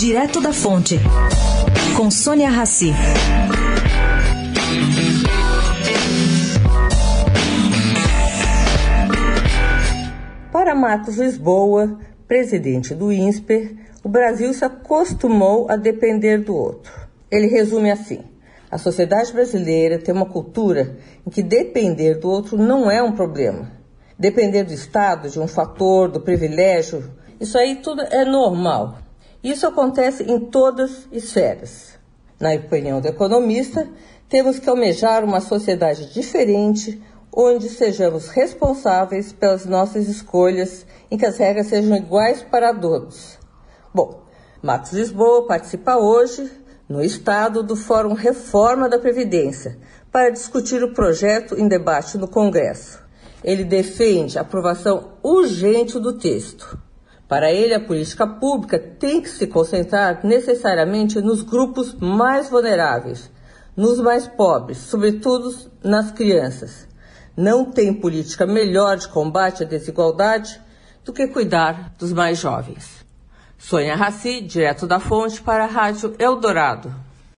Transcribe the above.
Direto da Fonte, com Sônia Rassi. Para Marcos Lisboa, presidente do INSPER, o Brasil se acostumou a depender do outro. Ele resume assim: a sociedade brasileira tem uma cultura em que depender do outro não é um problema. Depender do Estado, de um fator, do privilégio, isso aí tudo é normal. Isso acontece em todas as esferas. Na opinião do economista, temos que almejar uma sociedade diferente, onde sejamos responsáveis pelas nossas escolhas, em que as regras sejam iguais para todos. Bom, Matos Lisboa participa hoje, no Estado, do Fórum Reforma da Previdência, para discutir o projeto em debate no Congresso. Ele defende a aprovação urgente do texto. Para ele, a política pública tem que se concentrar necessariamente nos grupos mais vulneráveis, nos mais pobres, sobretudo nas crianças. Não tem política melhor de combate à desigualdade do que cuidar dos mais jovens. Sônia Raci, direto da fonte para a Rádio Eldorado.